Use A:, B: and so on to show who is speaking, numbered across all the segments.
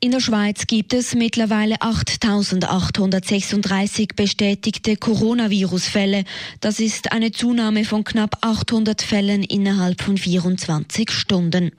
A: In der Schweiz gibt es mittlerweile 8.836 bestätigte Coronavirus-Fälle. Das ist eine Zunahme von knapp 800 Fällen innerhalb von 24 Stunden.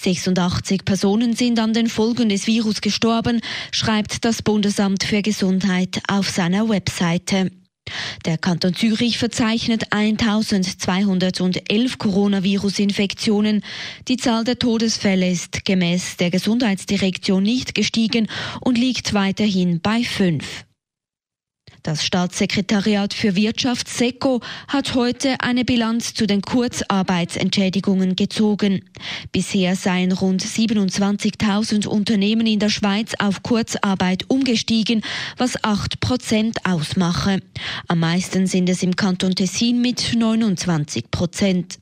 A: 86 Personen sind an den Folgen des Virus gestorben, schreibt das Bundesamt für Gesundheit auf seiner Webseite. Der Kanton Zürich verzeichnet 1211 Coronavirus-Infektionen. Die Zahl der Todesfälle ist gemäß der Gesundheitsdirektion nicht gestiegen und liegt weiterhin bei fünf. Das Staatssekretariat für Wirtschaft SECO hat heute eine Bilanz zu den Kurzarbeitsentschädigungen gezogen. Bisher seien rund 27.000 Unternehmen in der Schweiz auf Kurzarbeit umgestiegen, was 8 Prozent ausmache. Am meisten sind es im Kanton Tessin mit 29 Prozent.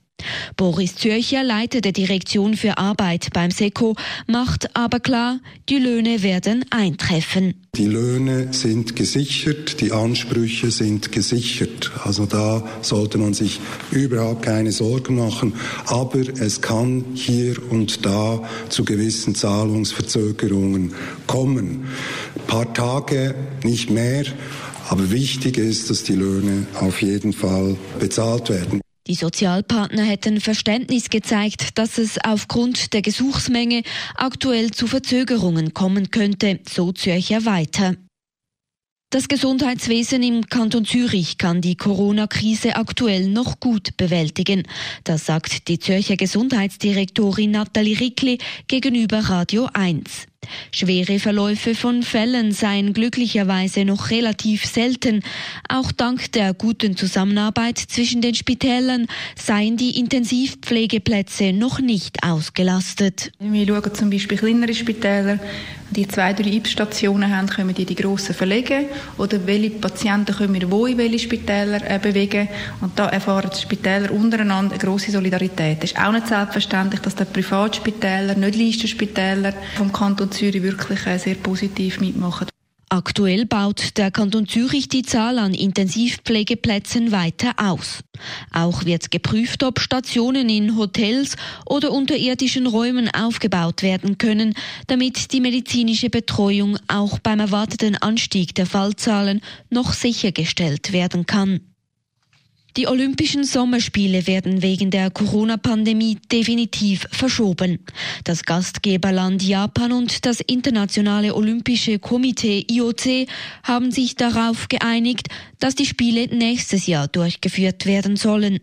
A: Boris Zürcher leitet die Direktion für Arbeit beim SECO, macht aber klar, die Löhne werden eintreffen.
B: Die Löhne sind gesichert, die Ansprüche sind gesichert. Also da sollte man sich überhaupt keine Sorgen machen. Aber es kann hier und da zu gewissen Zahlungsverzögerungen kommen. Ein paar Tage, nicht mehr. Aber wichtig ist, dass die Löhne auf jeden Fall bezahlt werden.
A: Die Sozialpartner hätten Verständnis gezeigt, dass es aufgrund der Gesuchsmenge aktuell zu Verzögerungen kommen könnte, so Zürcher weiter. Das Gesundheitswesen im Kanton Zürich kann die Corona-Krise aktuell noch gut bewältigen. Das sagt die Zürcher Gesundheitsdirektorin Nathalie Rickli gegenüber Radio 1. Schwere Verläufe von Fällen seien glücklicherweise noch relativ selten. Auch dank der guten Zusammenarbeit zwischen den Spitälern seien die Intensivpflegeplätze noch nicht ausgelastet.
C: Wir schauen zum Beispiel kleinere Spitäler, die zwei, drei IP-Stationen haben, können wir die, grossen verlegen oder welche Patienten können wir wo in welche Spitäler äh, bewegen und da erfahren die Spitäler untereinander eine grosse Solidarität. Es ist auch nicht selbstverständlich, dass die Privatspitäler, nicht Listenspitäler vom Kanton Zürich wirklich äh, sehr positiv mitmachen.
A: Aktuell baut der Kanton Zürich die Zahl an Intensivpflegeplätzen weiter aus. Auch wird geprüft, ob Stationen in Hotels oder unterirdischen Räumen aufgebaut werden können, damit die medizinische Betreuung auch beim erwarteten Anstieg der Fallzahlen noch sichergestellt werden kann. Die Olympischen Sommerspiele werden wegen der Corona-Pandemie definitiv verschoben. Das Gastgeberland Japan und das Internationale Olympische Komitee IOC haben sich darauf geeinigt, dass die Spiele nächstes Jahr durchgeführt werden sollen.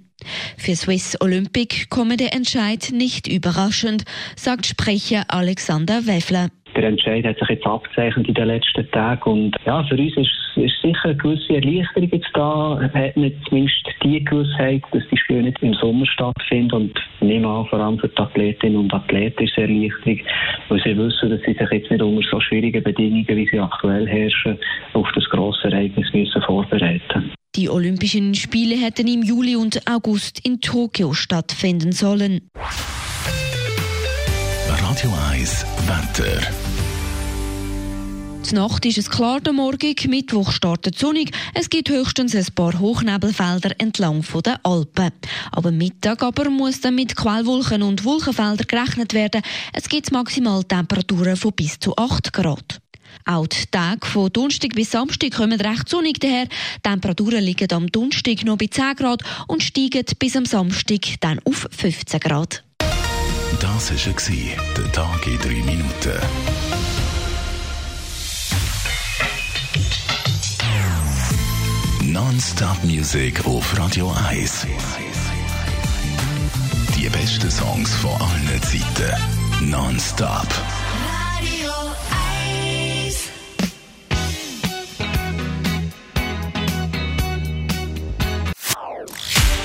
A: Für Swiss Olympic komme der Entscheid nicht überraschend, sagt Sprecher Alexander Weffler.
D: Der Entscheid hat sich jetzt abgezeichnet in den letzten Tagen und ja, für uns ist, ist sicher eine gewisse Erleichterung jetzt da. Hat nicht zumindest die Gewissheit, dass die Spiele nicht im Sommer stattfinden und nehme an, vor allem für die Athletinnen und Athleten ist es eine Erleichterung, weil sie wissen, dass sie sich jetzt nicht unter so schwierigen Bedingungen, wie sie aktuell herrschen, auf das grosse Ereignis müssen vorbereiten
A: die Olympischen Spiele hätten im Juli und August in Tokio stattfinden sollen.
E: Radio 1 Wetter.
A: Die Nacht ist es klar, der Morgen, Mittwoch startet sonnig. Es gibt höchstens ein paar Hochnebelfelder entlang der Alpen. Aber Mittag aber muss dann mit Quellwolken und Wolkenfeldern gerechnet werden. Es gibt Maximaltemperaturen von bis zu 8 Grad. Auch die Tage von Donnerstag bis Samstag kommen recht sonnig daher. Die Temperaturen liegen am Donnerstag noch bei 10 Grad und steigen bis am Samstag dann auf 15 Grad.
E: Das war der Tag in 3 Minuten. Non-Stop Music auf Radio 1. Die besten Songs von allen Zeiten. Non-Stop.